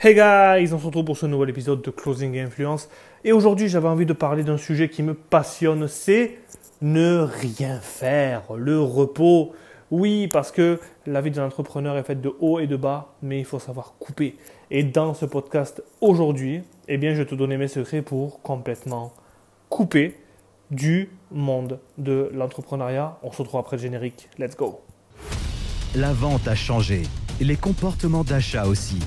Hey guys, on se retrouve pour ce nouvel épisode de Closing Influence. Et aujourd'hui, j'avais envie de parler d'un sujet qui me passionne, c'est ne rien faire, le repos. Oui, parce que la vie d'un entrepreneur est faite de haut et de bas, mais il faut savoir couper. Et dans ce podcast aujourd'hui, eh bien, je vais te donner mes secrets pour complètement couper du monde de l'entrepreneuriat. On se retrouve après le générique. Let's go. La vente a changé, les comportements d'achat aussi.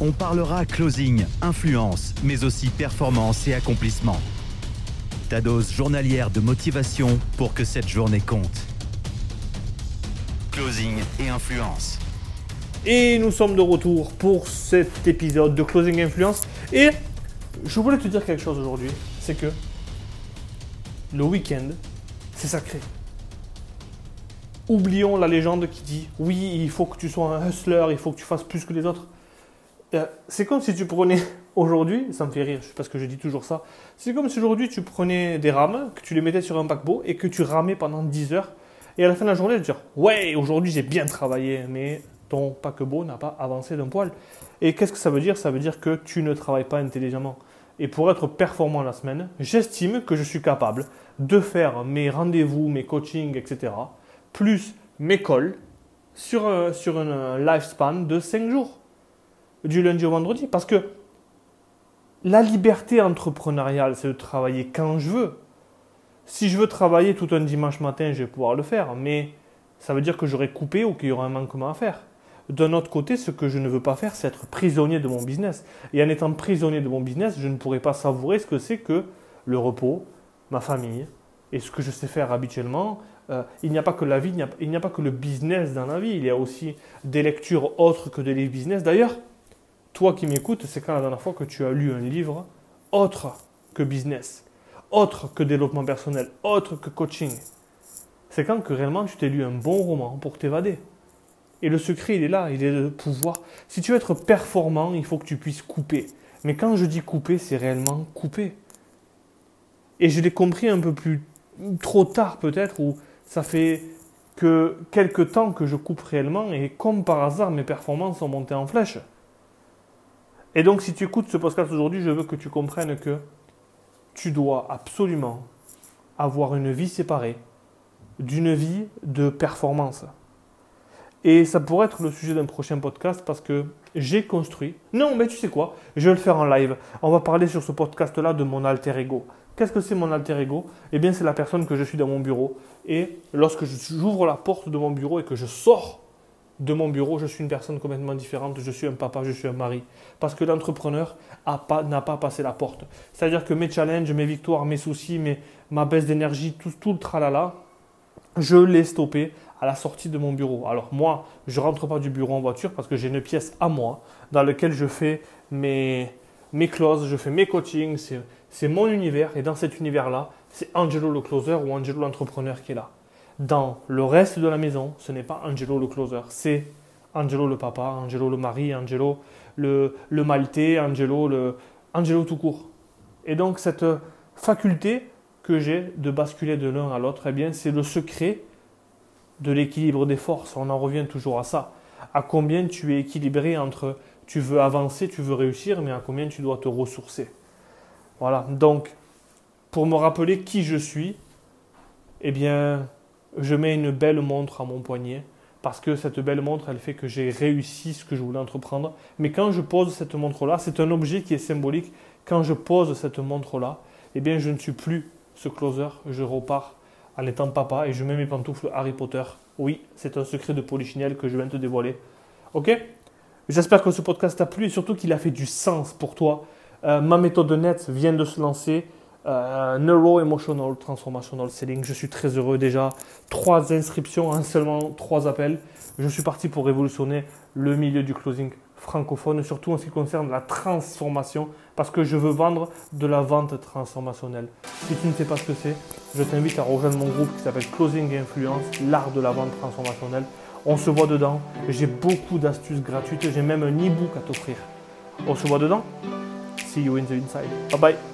On parlera closing, influence, mais aussi performance et accomplissement. Ta dose journalière de motivation pour que cette journée compte. Closing et influence. Et nous sommes de retour pour cet épisode de Closing Influence. Et je voulais te dire quelque chose aujourd'hui, c'est que le week-end, c'est sacré. Oublions la légende qui dit oui, il faut que tu sois un hustler, il faut que tu fasses plus que les autres. Euh, c'est comme si tu prenais aujourd'hui, ça me fait rire parce que je dis toujours ça, c'est comme si aujourd'hui tu prenais des rames, que tu les mettais sur un paquebot et que tu ramais pendant 10 heures. Et à la fin de la journée, tu dire Ouais, aujourd'hui j'ai bien travaillé, mais ton paquebot n'a pas avancé d'un poil. Et qu'est-ce que ça veut dire? Ça veut dire que tu ne travailles pas intelligemment. Et pour être performant la semaine, j'estime que je suis capable de faire mes rendez-vous, mes coachings, etc plus mes calls sur, un, sur un lifespan de 5 jours, du lundi au vendredi. Parce que la liberté entrepreneuriale, c'est de travailler quand je veux. Si je veux travailler tout un dimanche matin, je vais pouvoir le faire, mais ça veut dire que j'aurai coupé ou qu'il y aura un manquement à faire. D'un autre côté, ce que je ne veux pas faire, c'est être prisonnier de mon business. Et en étant prisonnier de mon business, je ne pourrai pas savourer ce que c'est que le repos, ma famille, et ce que je sais faire habituellement, euh, il n'y a pas que la vie, il n'y a, pas que le business dans la vie, il y a aussi des lectures autres que des livres business. D'ailleurs, toi qui m'écoutes, c'est quand la dernière fois que tu as lu un livre autre que business, autre que développement personnel, autre que coaching C'est quand que réellement tu t'es lu un bon roman pour t'évader. Et le secret, il est là, il est de pouvoir. Si tu veux être performant, il faut que tu puisses couper. Mais quand je dis couper, c'est réellement couper. Et je l'ai compris un peu plus trop tard peut-être, ou ça fait que quelques temps que je coupe réellement et comme par hasard, mes performances sont montées en flèche. Et donc, si tu écoutes ce podcast aujourd'hui, je veux que tu comprennes que tu dois absolument avoir une vie séparée d'une vie de performance. Et ça pourrait être le sujet d'un prochain podcast parce que j'ai construit. Non, mais tu sais quoi? Je vais le faire en live. On va parler sur ce podcast-là de mon alter ego. Qu'est-ce que c'est mon alter ego? Eh bien, c'est la personne que je suis dans mon bureau. Et lorsque j'ouvre la porte de mon bureau et que je sors de mon bureau, je suis une personne complètement différente. Je suis un papa, je suis un mari. Parce que l'entrepreneur n'a pas, pas, passé la porte. C'est-à-dire que mes challenges, mes victoires, mes soucis, mes, ma baisse d'énergie, tout, tout le tralala, je l'ai stoppé à la sortie de mon bureau. Alors moi, je rentre pas du bureau en voiture parce que j'ai une pièce à moi dans laquelle je fais mes, mes clauses, je fais mes coachings, c'est mon univers. Et dans cet univers-là, c'est Angelo le closer ou Angelo l'entrepreneur qui est là. Dans le reste de la maison, ce n'est pas Angelo le closer, c'est Angelo le papa, Angelo le mari, Angelo le, le maltais, Angelo, le, Angelo tout court. Et donc cette faculté que j'ai de basculer de l'un à l'autre, eh bien c'est le secret de l'équilibre des forces. On en revient toujours à ça. À combien tu es équilibré entre tu veux avancer, tu veux réussir, mais à combien tu dois te ressourcer. Voilà, donc pour me rappeler qui je suis, eh bien, je mets une belle montre à mon poignet, parce que cette belle montre, elle fait que j'ai réussi ce que je voulais entreprendre. Mais quand je pose cette montre-là, c'est un objet qui est symbolique. Quand je pose cette montre-là, eh bien, je ne suis plus ce closer, je repars en étant papa et je mets mes pantoufles Harry Potter. Oui, c'est un secret de polichinelle que je viens de te dévoiler. Ok? J'espère que ce podcast t'a plu et surtout qu'il a fait du sens pour toi. Euh, ma méthode net vient de se lancer. Euh, Neuro Emotional Transformational Selling. Je suis très heureux déjà. Trois inscriptions en seulement trois appels. Je suis parti pour révolutionner le milieu du closing francophone, surtout en ce qui concerne la transformation, parce que je veux vendre de la vente transformationnelle. Si tu ne sais pas ce que c'est, je t'invite à rejoindre mon groupe qui s'appelle Closing Influence, l'art de la vente transformationnelle. On se voit dedans. J'ai beaucoup d'astuces gratuites. J'ai même un e-book à t'offrir. On se voit dedans. See you in the inside. Bye bye.